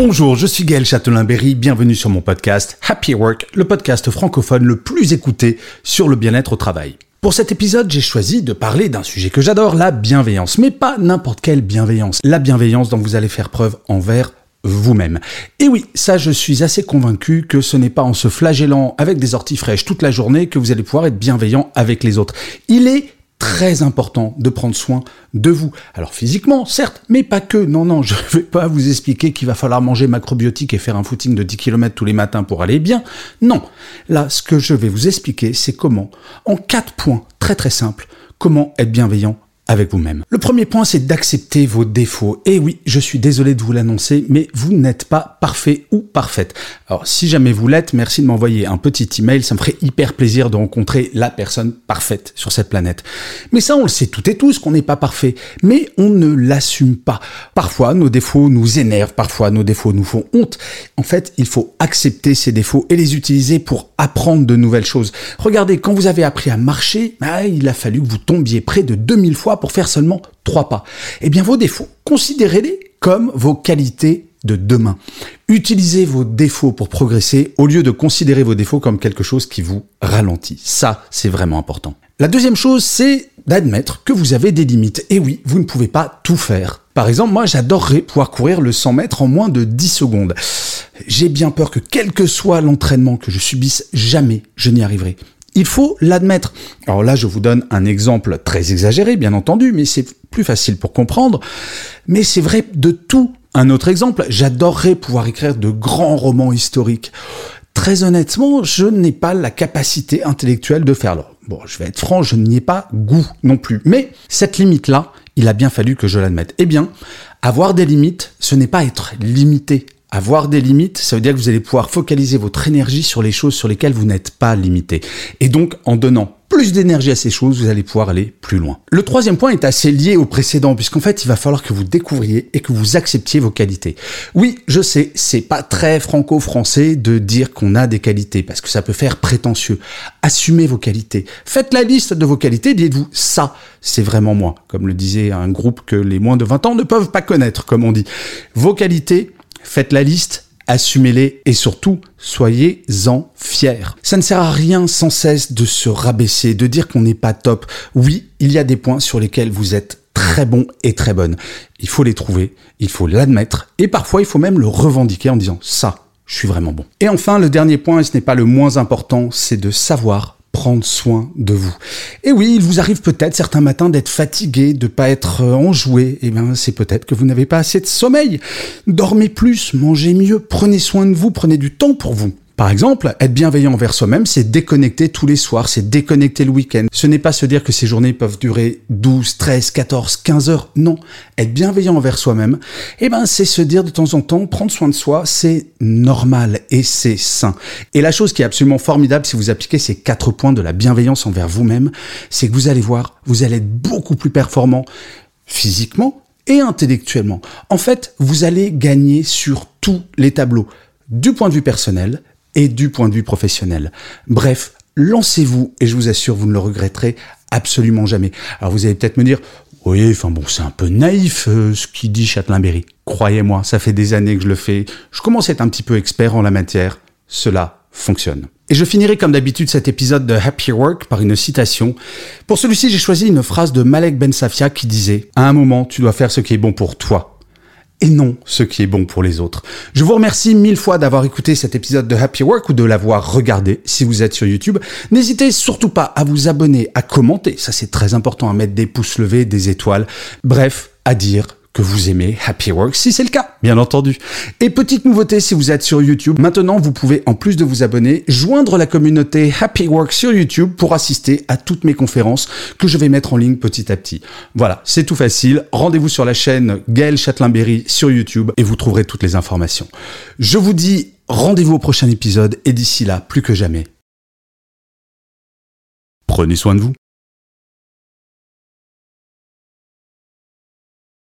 Bonjour, je suis Gaël Châtelain-Berry, bienvenue sur mon podcast Happy Work, le podcast francophone le plus écouté sur le bien-être au travail. Pour cet épisode, j'ai choisi de parler d'un sujet que j'adore, la bienveillance, mais pas n'importe quelle bienveillance, la bienveillance dont vous allez faire preuve envers vous-même. Et oui, ça je suis assez convaincu que ce n'est pas en se flagellant avec des orties fraîches toute la journée que vous allez pouvoir être bienveillant avec les autres. Il est très important de prendre soin de vous. Alors physiquement, certes, mais pas que. Non, non, je ne vais pas vous expliquer qu'il va falloir manger macrobiotique et faire un footing de 10 km tous les matins pour aller bien. Non. Là, ce que je vais vous expliquer, c'est comment, en quatre points très très simples, comment être bienveillant avec vous-même. Le premier point, c'est d'accepter vos défauts. Et oui, je suis désolé de vous l'annoncer, mais vous n'êtes pas parfait ou parfaite. Alors, si jamais vous l'êtes, merci de m'envoyer un petit email. Ça me ferait hyper plaisir de rencontrer la personne parfaite sur cette planète. Mais ça, on le sait toutes et tous qu'on n'est pas parfait. Mais on ne l'assume pas. Parfois, nos défauts nous énervent. Parfois, nos défauts nous font honte. En fait, il faut accepter ces défauts et les utiliser pour apprendre de nouvelles choses. Regardez, quand vous avez appris à marcher, bah, il a fallu que vous tombiez près de 2000 fois pour faire seulement trois pas. Eh bien, vos défauts, considérez-les comme vos qualités de demain. Utilisez vos défauts pour progresser au lieu de considérer vos défauts comme quelque chose qui vous ralentit. Ça, c'est vraiment important. La deuxième chose, c'est d'admettre que vous avez des limites. Et oui, vous ne pouvez pas tout faire. Par exemple, moi, j'adorerais pouvoir courir le 100 mètres en moins de 10 secondes. J'ai bien peur que quel que soit l'entraînement que je subisse, jamais je n'y arriverai. Il faut l'admettre. Alors là, je vous donne un exemple très exagéré, bien entendu, mais c'est plus facile pour comprendre. Mais c'est vrai de tout. Un autre exemple, j'adorerais pouvoir écrire de grands romans historiques. Très honnêtement, je n'ai pas la capacité intellectuelle de faire. Bon, je vais être franc, je n'y ai pas goût non plus. Mais cette limite-là, il a bien fallu que je l'admette. Eh bien, avoir des limites, ce n'est pas être limité avoir des limites, ça veut dire que vous allez pouvoir focaliser votre énergie sur les choses sur lesquelles vous n'êtes pas limité. Et donc, en donnant plus d'énergie à ces choses, vous allez pouvoir aller plus loin. Le troisième point est assez lié au précédent, puisqu'en fait, il va falloir que vous découvriez et que vous acceptiez vos qualités. Oui, je sais, c'est pas très franco-français de dire qu'on a des qualités, parce que ça peut faire prétentieux. Assumez vos qualités. Faites la liste de vos qualités, dites-vous, ça, c'est vraiment moi. Comme le disait un groupe que les moins de 20 ans ne peuvent pas connaître, comme on dit. Vos qualités, Faites la liste, assumez-les et surtout, soyez-en fiers. Ça ne sert à rien sans cesse de se rabaisser, de dire qu'on n'est pas top. Oui, il y a des points sur lesquels vous êtes très bon et très bonne. Il faut les trouver, il faut l'admettre et parfois il faut même le revendiquer en disant ça, je suis vraiment bon. Et enfin, le dernier point, et ce n'est pas le moins important, c'est de savoir prendre soin de vous. Et oui, il vous arrive peut-être certains matins d'être fatigué, de pas être euh, enjoué. Eh bien, c'est peut-être que vous n'avez pas assez de sommeil. Dormez plus, mangez mieux, prenez soin de vous, prenez du temps pour vous. Par exemple, être bienveillant envers soi-même, c'est déconnecter tous les soirs, c'est déconnecter le week-end. Ce n'est pas se dire que ces journées peuvent durer 12, 13, 14, 15 heures. Non. Être bienveillant envers soi-même, eh ben, c'est se dire de temps en temps, prendre soin de soi, c'est normal et c'est sain. Et la chose qui est absolument formidable si vous appliquez ces quatre points de la bienveillance envers vous-même, c'est que vous allez voir, vous allez être beaucoup plus performant physiquement et intellectuellement. En fait, vous allez gagner sur tous les tableaux du point de vue personnel, et du point de vue professionnel. Bref, lancez-vous et je vous assure, vous ne le regretterez absolument jamais. Alors vous allez peut-être me dire, oui, enfin bon, c'est un peu naïf euh, ce qui dit Châtelain-Berry. Croyez-moi, ça fait des années que je le fais. Je commence à être un petit peu expert en la matière. Cela fonctionne. Et je finirai comme d'habitude cet épisode de Happy Work par une citation. Pour celui-ci, j'ai choisi une phrase de Malek Ben Safia qui disait À un moment, tu dois faire ce qui est bon pour toi et non ce qui est bon pour les autres. Je vous remercie mille fois d'avoir écouté cet épisode de Happy Work ou de l'avoir regardé si vous êtes sur YouTube. N'hésitez surtout pas à vous abonner, à commenter, ça c'est très important, à mettre des pouces levés, des étoiles, bref, à dire que vous aimez Happy Work si c'est le cas, bien entendu. Et petite nouveauté si vous êtes sur YouTube, maintenant vous pouvez en plus de vous abonner, joindre la communauté Happy Work sur YouTube pour assister à toutes mes conférences que je vais mettre en ligne petit à petit. Voilà, c'est tout facile. Rendez-vous sur la chaîne Gaël Châtelain-Berry sur YouTube et vous trouverez toutes les informations. Je vous dis rendez-vous au prochain épisode et d'ici là, plus que jamais, prenez soin de vous.